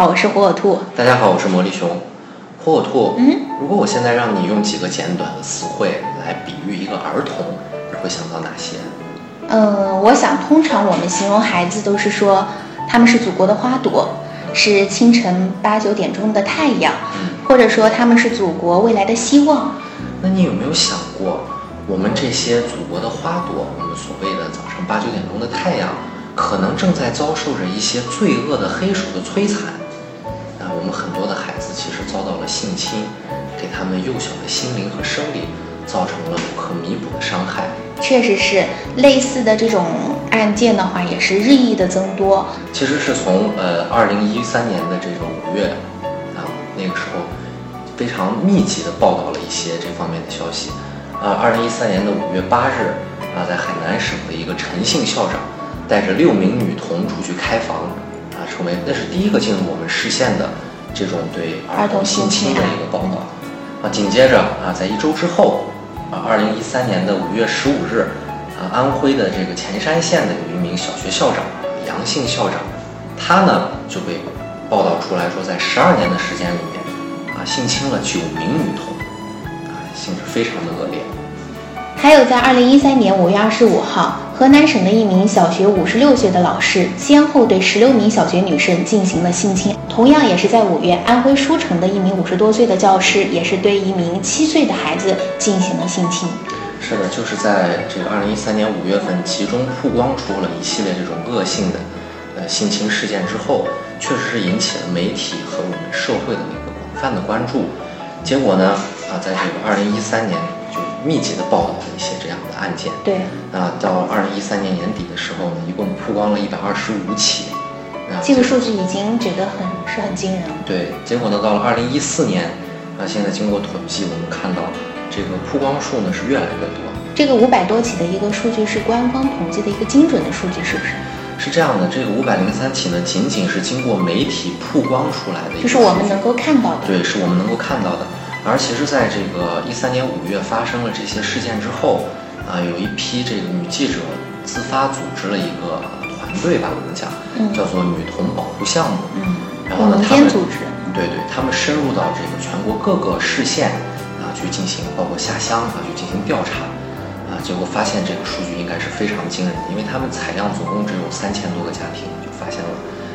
好，我是火火兔。大家好，我是魔力熊。火火兔，嗯，如果我现在让你用几个简短的词汇来比喻一个儿童，你会想到哪些？嗯，我想通常我们形容孩子都是说他们是祖国的花朵，是清晨八九点钟的太阳，嗯，或者说他们是祖国未来的希望。那你有没有想过，我们这些祖国的花朵，我们所谓的早上八九点钟的太阳，可能正在遭受着一些罪恶的黑手的摧残？很多的孩子其实遭到了性侵，给他们幼小的心灵和生理造成了不可弥补的伤害。确实是类似的这种案件的话，也是日益的增多。其实是从呃二零一三年的这个五月啊，那个时候非常密集的报道了一些这方面的消息。啊，二零一三年的五月八日啊，在海南省的一个陈姓校长带着六名女童出去开房啊，成为那是第一个进入我们视线的这种对儿童性侵的一个报道。啊，紧接着啊，在一周之后啊，二零一三年的五月十五日啊，安徽的这个潜山县的有一名小学校长杨姓校长，他呢就被报道出来说，在十二年的时间里面啊，性侵了九名女童，啊，性质非常的恶劣。还有在二零一三年五月二十五号，河南省的一名小学五十六岁的老师，先后对十六名小学女生进行了性侵。同样也是在五月，安徽舒城的一名五十多岁的教师，也是对一名七岁的孩子进行了性侵。是的，就是在这个二零一三年五月份，集中曝光出了一系列这种恶性的呃性侵事件之后，确实是引起了媒体和我们社会的一个广泛的关注。结果呢，啊，在这个二零一三年密集的报道了一些这样的案件。对，那，到二零一三年年底的时候呢，一共曝光了一百二十五起。啊，这个数据已经觉得很是很惊人了。对，结果呢，到了二零一四年，啊，现在经过统计，我们看到这个曝光数呢是越来越多。这个五百多起的一个数据是官方统计的一个精准的数据，是不是？是这样的，这个五百零三起呢，仅仅是经过媒体曝光出来的就是我们能够看到的。对，是我们能够看到的。而其实，在这个一三年五月发生了这些事件之后，啊，有一批这个女记者自发组织了一个团队吧，我们讲，嗯叫做女童保护项目。嗯，然后呢，民他们间组织。对对，他们深入到这个全国各个市县啊去进行，包括下乡啊去进行调查，啊，结果发现这个数据应该是非常惊人的，因为他们采样总共只有三千多个家庭，就发现了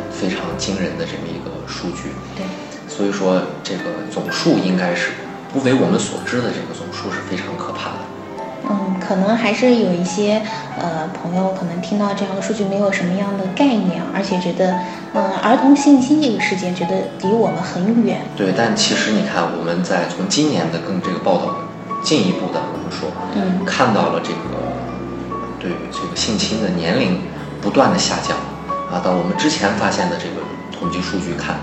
非常惊人的这么一个数据。对，所以说这个总数应该是不为我们所知的这个总数是非常可怕的。嗯，可能还是有一些呃朋友可能听到这样的数据没有什么样的概念，而且觉得嗯儿童性侵这个事件觉得离我们很远。对，但其实你看，我们在从今年的更这个报道进一步的，我们说，嗯看到了这个对这个性侵的年龄不断的下降啊，到我们之前发现的这个统计数据看，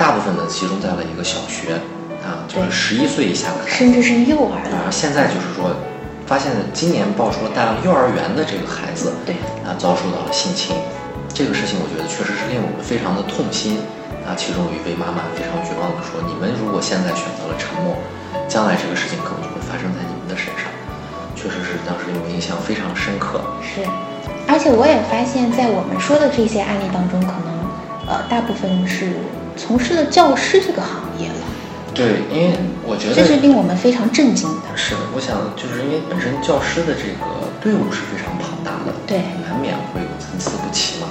大部分呢集中在了一个小学啊，就是对十一岁以下的，甚至是幼儿啊，了。现在就是说，发现今年爆出了大量幼儿园的这个孩子对，啊遭受到了性侵，这个事情我觉得确实是令我们非常的痛心啊。其中有一位妈妈非常绝望的说：“你们如果现在选择了沉默，将来这个事情可能就会发生在你们的身上。”确实是当时令我印象非常深刻。是。而且我也发现，在我们说的这些案例当中，可能呃大部分是从事了教师这个行业了，对，因为我觉得这是令我们非常震惊的。是的，我想就是因为本身教师的这个队伍是非常庞大的，对难免会有参差不齐嘛。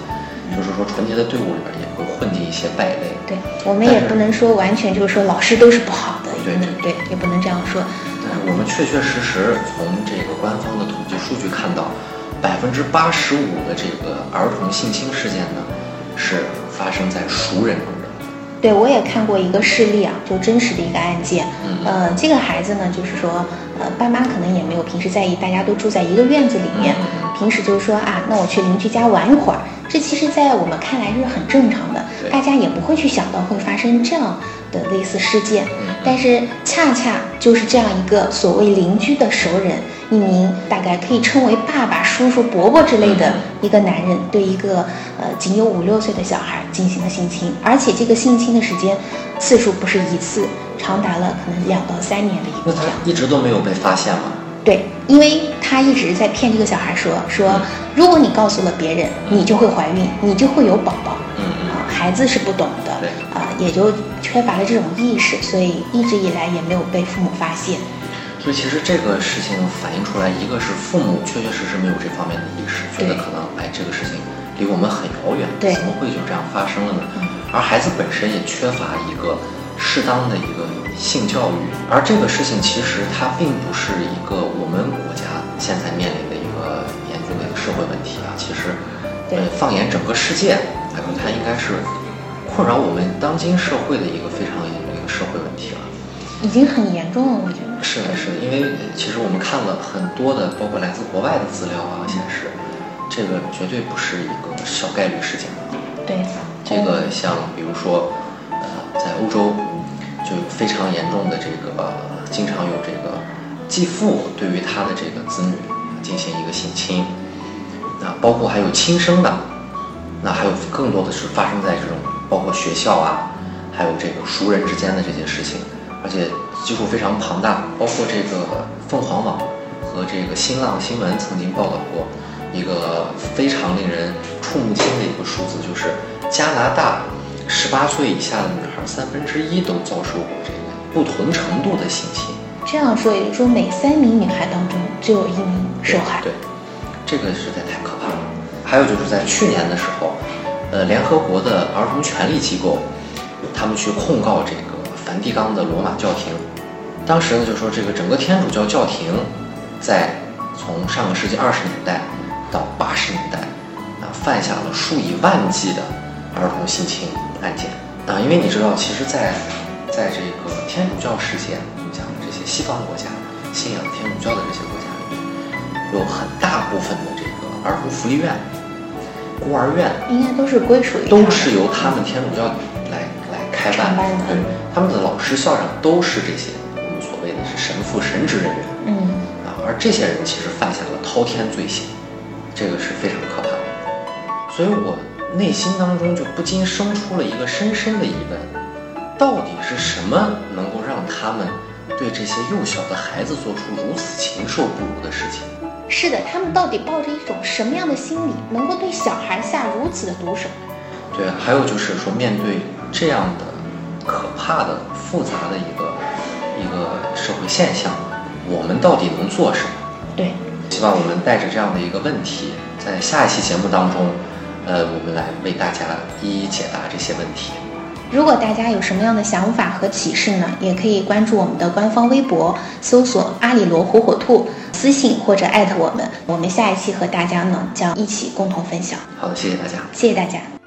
就是说，纯洁的队伍里边也会混进一些败类。对，我们也不能说完全就是说老师都是不好的，对对，也不能这样说。但是我们确确实实从这个官方的统计数据看到，百分之八十五的这个儿童性侵事件呢，是发生在熟人。对，我也看过一个事例啊，就真实的一个案件。嗯呃，这个孩子呢，就是说，呃，爸妈可能也没有平时在意，大家都住在一个院子里面，平时就是说啊，那我去邻居家玩一会儿，这其实，在我们看来是很正常的，大家也不会去想到会发生这样的类似事件。嗯但是恰恰就是这样一个所谓邻居的熟人，一名大概可以称为爸爸、叔叔、伯伯之类的嗯一个男人，对一个呃仅有五六岁的小孩进行了性侵，而且这个性侵的时间次数不是一次，长达了可能两到三年的一那他个这样。一直都没有被发现吗？对，因为他一直在骗这个小孩说说，如果你告诉了别人，你就会怀孕，你就会有宝宝。嗯嗯啊，孩子是不懂的，对啊、也就缺乏了这种意识，所以一直以来也没有被父母发现。所以其实这个事情反映出来，一个是父母确确实实没有这方面的意识，觉得可能哎这个事情离我们很遥远，对怎么会就这样发生了呢？嗯而孩子本身也缺乏一个适当的一个性教育，而这个事情其实它并不是一个我们国家现在面临的一个严峻的一个社会问题啊，其实对呃放眼整个世界，来说它应该是困扰我们当今社会的一个非常严重的一个社会问题了。已经很严重了，我觉得。是的，是的，因为呃其实我们看了很多的，包括来自国外的资料啊，显示这个绝对不是一个小概率事件。对，这个像比如说，呃，在欧洲就有非常严重的这个，呃经常有这个继父对于他的这个子女进行一个性侵，那包括还有亲生的，那还有更多的是发生在这种包括学校啊，还有这个熟人之间的这些事情，而且基数非常庞大，包括这个凤凰网和这个新浪新闻曾经报道过一个非常令人触目惊的一个数字，就是加拿大十八岁以下的女孩三分之一都遭受过这个不同程度的性侵。这样说，也就是说每三名女孩当中就有一名受害。对，这个实在太可怕了。还有就是在去年的时候，呃，联合国的儿童权利机构，他们去控告这个梵蒂冈的罗马教廷。当时呢，就说这个整个天主教教廷，在从上个世纪二十年代到八十年代，啊，犯下了数以万计的儿童性侵案件啊。因为你知道，其实在，在这个天主教世界，我们讲的这些西方国家信仰天主教的这些国家里面，有很大部分的这个儿童福利院、孤儿院应该都是归属于都是由他们天主教开办的对，他们的老师、校长都是这些我们所谓的是神父、神职人员嗯，啊，而这些人其实犯下了滔天罪行，这个是非常可怕的。所以我内心当中就不禁生出了一个深深的疑问：到底是什么能够让他们对这些幼小的孩子做出如此禽兽不如的事情？是的，他们到底抱着一种什么样的心理，能够对小孩下如此的毒手？对，还有就是说，面对这样的可怕的、复杂的一个一个社会现象，我们到底能做什么？对，希望我们带着这样的一个问题，在下一期节目当中，呃，我们来为大家一一解答这些问题。如果大家有什么样的想法和启示呢，也可以关注我们的官方微博，搜索“阿里罗火火兔”，私信或者艾特我们。我们下一期和大家呢将一起共同分享。好的，谢谢大家。谢谢大家。